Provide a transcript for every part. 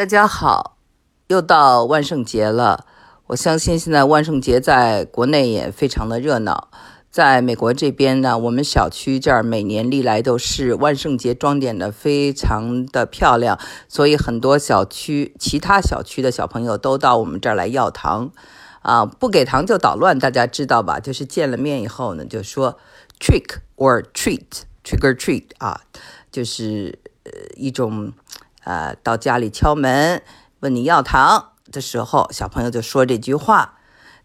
大家好，又到万圣节了。我相信现在万圣节在国内也非常的热闹。在美国这边呢，我们小区这儿每年历来都是万圣节装点的非常的漂亮，所以很多小区其他小区的小朋友都到我们这儿来要糖啊，不给糖就捣乱，大家知道吧？就是见了面以后呢，就说 trick or treat，trick or treat 啊，就是呃一种。呃，到家里敲门问你要糖的时候，小朋友就说这句话。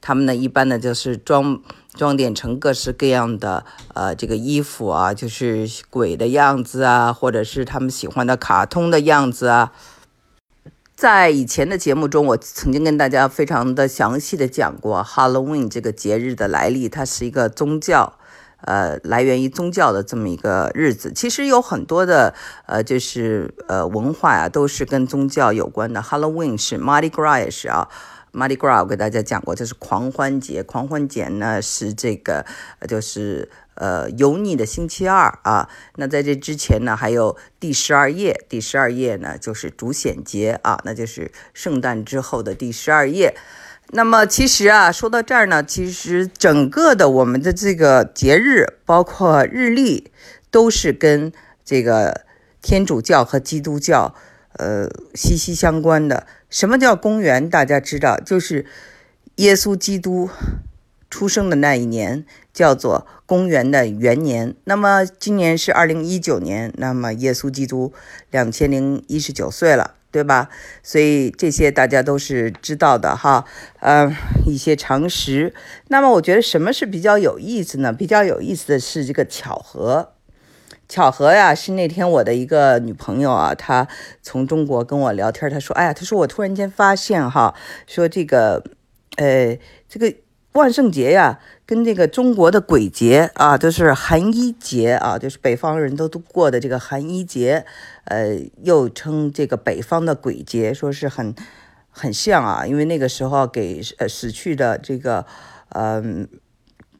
他们呢，一般呢就是装装点成各式各样的呃这个衣服啊，就是鬼的样子啊，或者是他们喜欢的卡通的样子啊。在以前的节目中，我曾经跟大家非常的详细的讲过 Halloween 这个节日的来历，它是一个宗教。呃，来源于宗教的这么一个日子，其实有很多的呃，就是呃文化呀，都是跟宗教有关的。Halloween 是，Mardi Gras 也是啊，Mardi Gras 我给大家讲过，就是狂欢节。狂欢节呢是这个，就是呃油腻的星期二啊。那在这之前呢，还有第十二夜，第十二夜呢就是主显节啊，那就是圣诞之后的第十二夜。那么其实啊，说到这儿呢，其实整个的我们的这个节日，包括日历，都是跟这个天主教和基督教，呃，息息相关的。什么叫公元？大家知道，就是耶稣基督出生的那一年，叫做公元的元年。那么今年是二零一九年，那么耶稣基督两千零一十九岁了。对吧？所以这些大家都是知道的哈，呃，一些常识。那么我觉得什么是比较有意思呢？比较有意思的是这个巧合。巧合呀，是那天我的一个女朋友啊，她从中国跟我聊天，她说：“哎呀，她说我突然间发现哈，说这个，呃，这个。”万圣节呀，跟这个中国的鬼节啊，就是寒衣节啊，就是北方人都都过的这个寒衣节，呃，又称这个北方的鬼节，说是很很像啊，因为那个时候给呃死去的这个，嗯。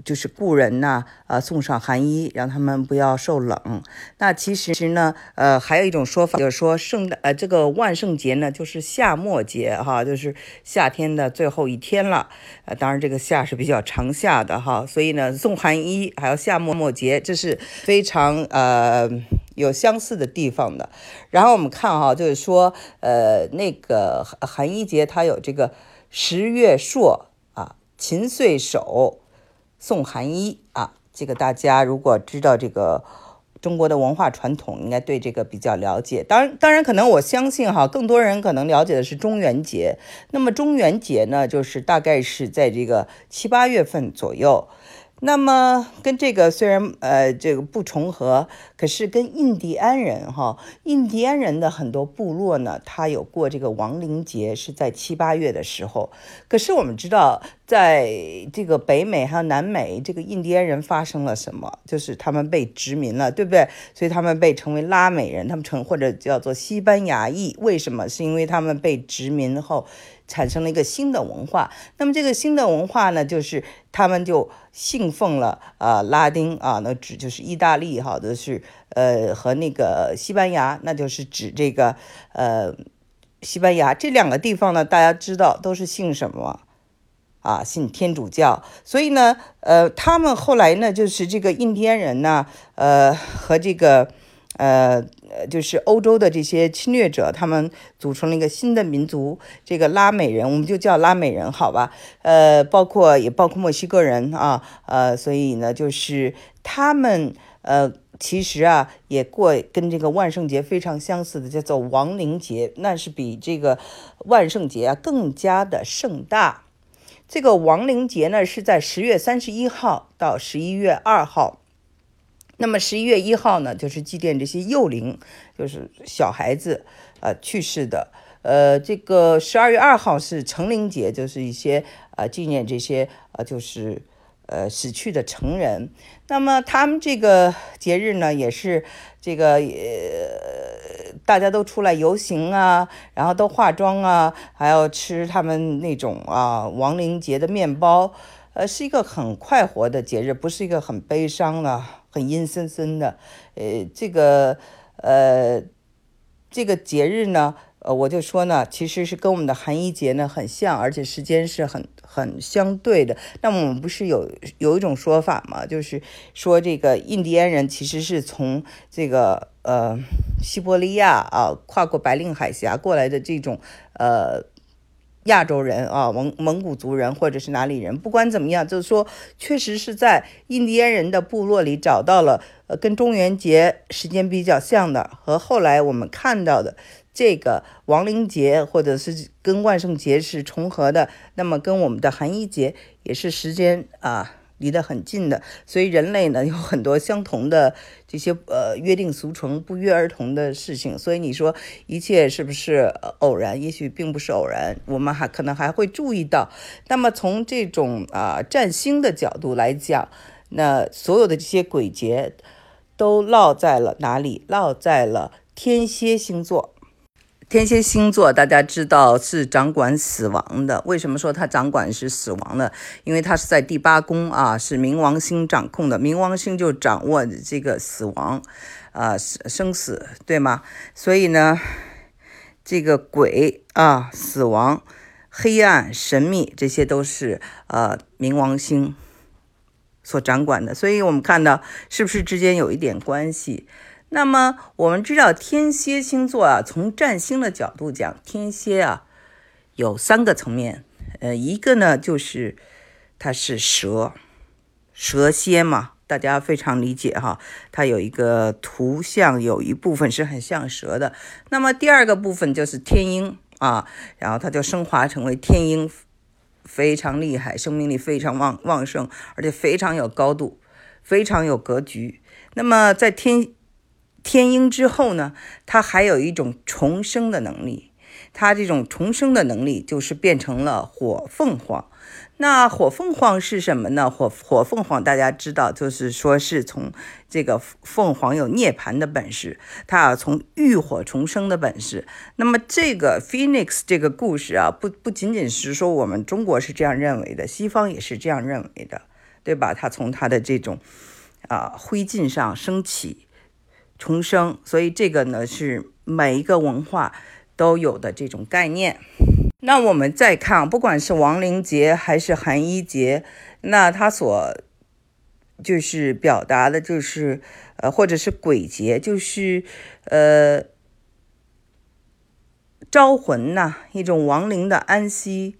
就是故人呐，呃，送上寒衣，让他们不要受冷。那其实呢，呃，还有一种说法，就是说圣诞，呃，这个万圣节呢，就是夏末节哈，就是夏天的最后一天了。呃，当然这个夏是比较长夏的哈，所以呢，送寒衣还有夏末末节，这是非常呃有相似的地方的。然后我们看哈，就是说，呃，那个寒衣节它有这个十月朔啊，秦岁首。宋寒衣啊，这个大家如果知道这个中国的文化传统，应该对这个比较了解。当然，当然可能我相信哈，更多人可能了解的是中元节。那么中元节呢，就是大概是在这个七八月份左右。那么跟这个虽然呃这个不重合，可是跟印第安人哈，印第安人的很多部落呢，他有过这个亡灵节，是在七八月的时候。可是我们知道，在这个北美还有南美，这个印第安人发生了什么？就是他们被殖民了，对不对？所以他们被称为拉美人，他们称或者叫做西班牙裔。为什么？是因为他们被殖民后。产生了一个新的文化，那么这个新的文化呢，就是他们就信奉了啊拉丁啊，那指就是意大利哈，的是呃和那个西班牙，那就是指这个呃西班牙这两个地方呢，大家知道都是信什么啊？信天主教，所以呢，呃，他们后来呢，就是这个印第安人呢，呃和这个。呃，就是欧洲的这些侵略者，他们组成了一个新的民族，这个拉美人，我们就叫拉美人，好吧？呃，包括也包括墨西哥人啊，呃，所以呢，就是他们呃，其实啊，也过跟这个万圣节非常相似的，叫做亡灵节，那是比这个万圣节啊更加的盛大。这个亡灵节呢，是在十月三十一号到十一月二号。那么十一月一号呢，就是祭奠这些幼灵，就是小孩子，呃，去世的。呃，这个十二月二号是成灵节，就是一些呃纪念这些呃就是呃死去的成人。那么他们这个节日呢，也是这个呃大家都出来游行啊，然后都化妆啊，还要吃他们那种啊亡灵节的面包。呃，是一个很快活的节日，不是一个很悲伤的。很阴森森的，呃，这个，呃，这个节日呢，呃，我就说呢，其实是跟我们的寒衣节呢很像，而且时间是很很相对的。那么我们不是有有一种说法嘛，就是说这个印第安人其实是从这个呃西伯利亚啊跨过白令海峡过来的这种呃亚洲人啊蒙蒙古族人或者是哪里人，不管怎么样，就是说确实是在印第安人的部落里找到了呃跟中元节时间比较像的，和后来我们看到的。这个亡灵节或者是跟万圣节是重合的，那么跟我们的寒衣节也是时间啊离得很近的，所以人类呢有很多相同的这些呃约定俗成、不约而同的事情。所以你说一切是不是偶然？也许并不是偶然，我们还可能还会注意到。那么从这种啊占星的角度来讲，那所有的这些鬼节都落在了哪里？落在了天蝎星座。天蝎星座，大家知道是掌管死亡的。为什么说它掌管是死亡的？因为它是在第八宫啊，是冥王星掌控的。冥王星就掌握这个死亡，啊，生死，对吗？所以呢，这个鬼啊，死亡、黑暗、神秘，这些都是呃冥王星所掌管的。所以我们看到是不是之间有一点关系？那么我们知道天蝎星座啊，从占星的角度讲，天蝎啊有三个层面，呃，一个呢就是它是蛇，蛇蝎嘛，大家非常理解哈，它有一个图像，有一部分是很像蛇的。那么第二个部分就是天鹰啊，然后它就升华成为天鹰，非常厉害，生命力非常旺旺盛，而且非常有高度，非常有格局。那么在天天鹰之后呢，它还有一种重生的能力。它这种重生的能力就是变成了火凤凰。那火凤凰是什么呢？火火凤凰大家知道，就是说是从这个凤凰有涅槃的本事，它啊从浴火重生的本事。那么这个 Phoenix 这个故事啊，不不仅仅是说我们中国是这样认为的，西方也是这样认为的，对吧？它从它的这种啊灰烬上升起。重生，所以这个呢是每一个文化都有的这种概念。那我们再看，不管是亡灵节还是寒衣节，那它所就是表达的，就是呃，或者是鬼节，就是呃招魂呐，一种亡灵的安息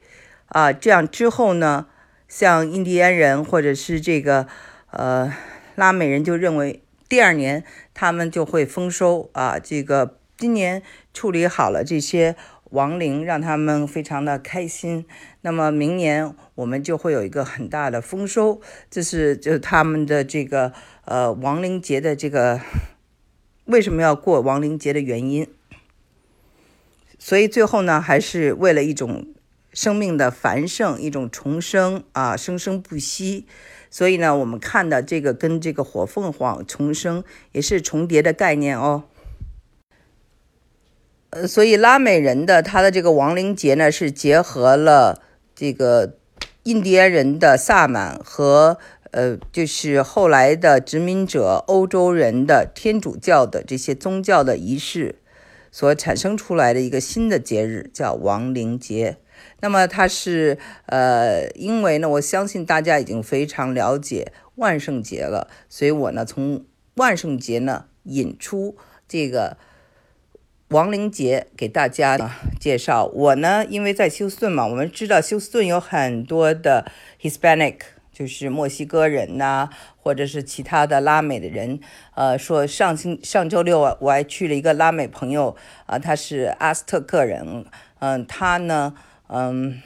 啊。这样之后呢，像印第安人或者是这个呃拉美人就认为。第二年他们就会丰收啊！这个今年处理好了这些亡灵，让他们非常的开心。那么明年我们就会有一个很大的丰收，这是就他们的这个呃亡灵节的这个为什么要过亡灵节的原因。所以最后呢，还是为了一种生命的繁盛，一种重生啊，生生不息。所以呢，我们看的这个跟这个火凤凰重生也是重叠的概念哦。呃，所以拉美人的他的这个亡灵节呢，是结合了这个印第安人的萨满和呃，就是后来的殖民者欧洲人的天主教的这些宗教的仪式所产生出来的一个新的节日，叫亡灵节。那么它是呃，因为呢，我相信大家已经非常了解万圣节了，所以我呢从万圣节呢引出这个亡灵节给大家介绍。我呢因为在休斯顿嘛，我们知道休斯顿有很多的 Hispanic，就是墨西哥人呐，或者是其他的拉美的人。呃，说上星上周六我还去了一个拉美朋友啊，他是阿斯特克人，嗯，他呢。嗯，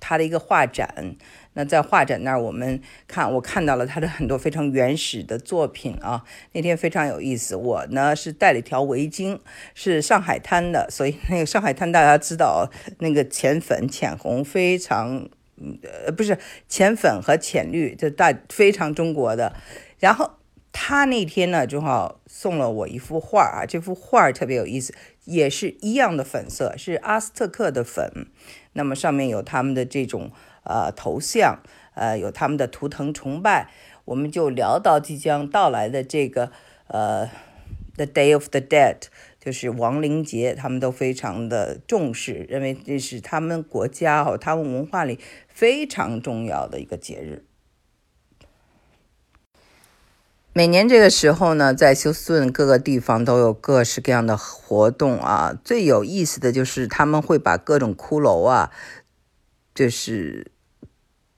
他的一个画展，那在画展那儿，我们看，我看到了他的很多非常原始的作品啊。那天非常有意思，我呢是带了一条围巾，是上海滩的，所以那个上海滩大家知道，那个浅粉、浅红非常，呃，不是浅粉和浅绿，这大非常中国的。然后他那天呢，正好送了我一幅画啊，这幅画特别有意思，也是一样的粉色，是阿斯特克的粉。那么上面有他们的这种呃头像，呃有他们的图腾崇拜，我们就聊到即将到来的这个呃 The Day of the Dead，就是亡灵节，他们都非常的重视，认为这是他们国家哦他们文化里非常重要的一个节日。每年这个时候呢，在休斯顿各个地方都有各式各样的活动啊。最有意思的就是他们会把各种骷髅啊，就是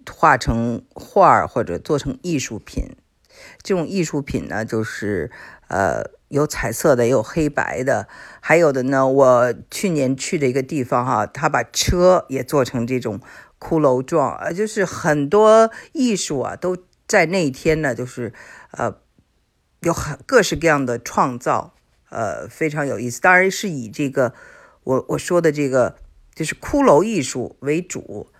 画成画儿或者做成艺术品。这种艺术品呢，就是呃有彩色的，也有黑白的，还有的呢。我去年去的一个地方哈，他把车也做成这种骷髅状，呃，就是很多艺术啊都在那一天呢，就是呃。有很各式各样的创造，呃，非常有意思。当然是以这个我我说的这个就是骷髅艺术为主。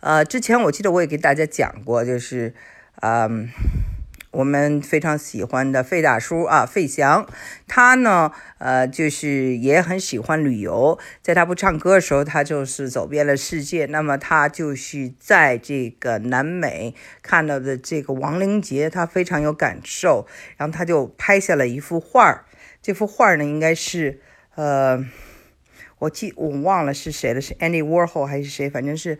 呃，之前我记得我也给大家讲过，就是嗯。我们非常喜欢的费大叔啊，费翔，他呢，呃，就是也很喜欢旅游。在他不唱歌的时候，他就是走遍了世界。那么他就是在这个南美看到的这个亡灵节，他非常有感受。然后他就拍下了一幅画儿。这幅画呢，应该是，呃，我记我忘了是谁了，是 Andy Warhol 还是谁？反正是。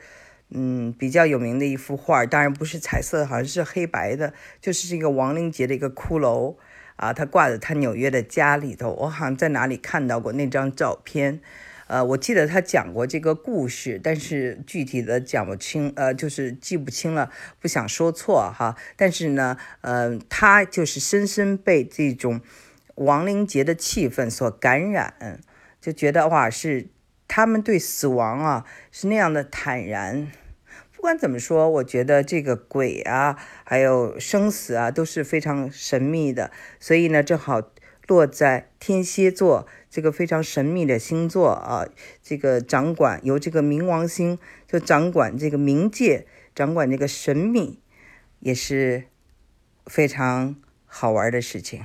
嗯，比较有名的一幅画，当然不是彩色，好像是黑白的，就是这个亡灵节的一个骷髅啊，他挂在他纽约的家里头。我好像在哪里看到过那张照片，呃，我记得他讲过这个故事，但是具体的讲不清，呃，就是记不清了，不想说错哈。但是呢，呃，他就是深深被这种亡灵节的气氛所感染，就觉得哇是。他们对死亡啊是那样的坦然，不管怎么说，我觉得这个鬼啊，还有生死啊都是非常神秘的。所以呢，正好落在天蝎座这个非常神秘的星座啊，这个掌管由这个冥王星就掌管这个冥界，掌管这个神秘，也是非常好玩的事情。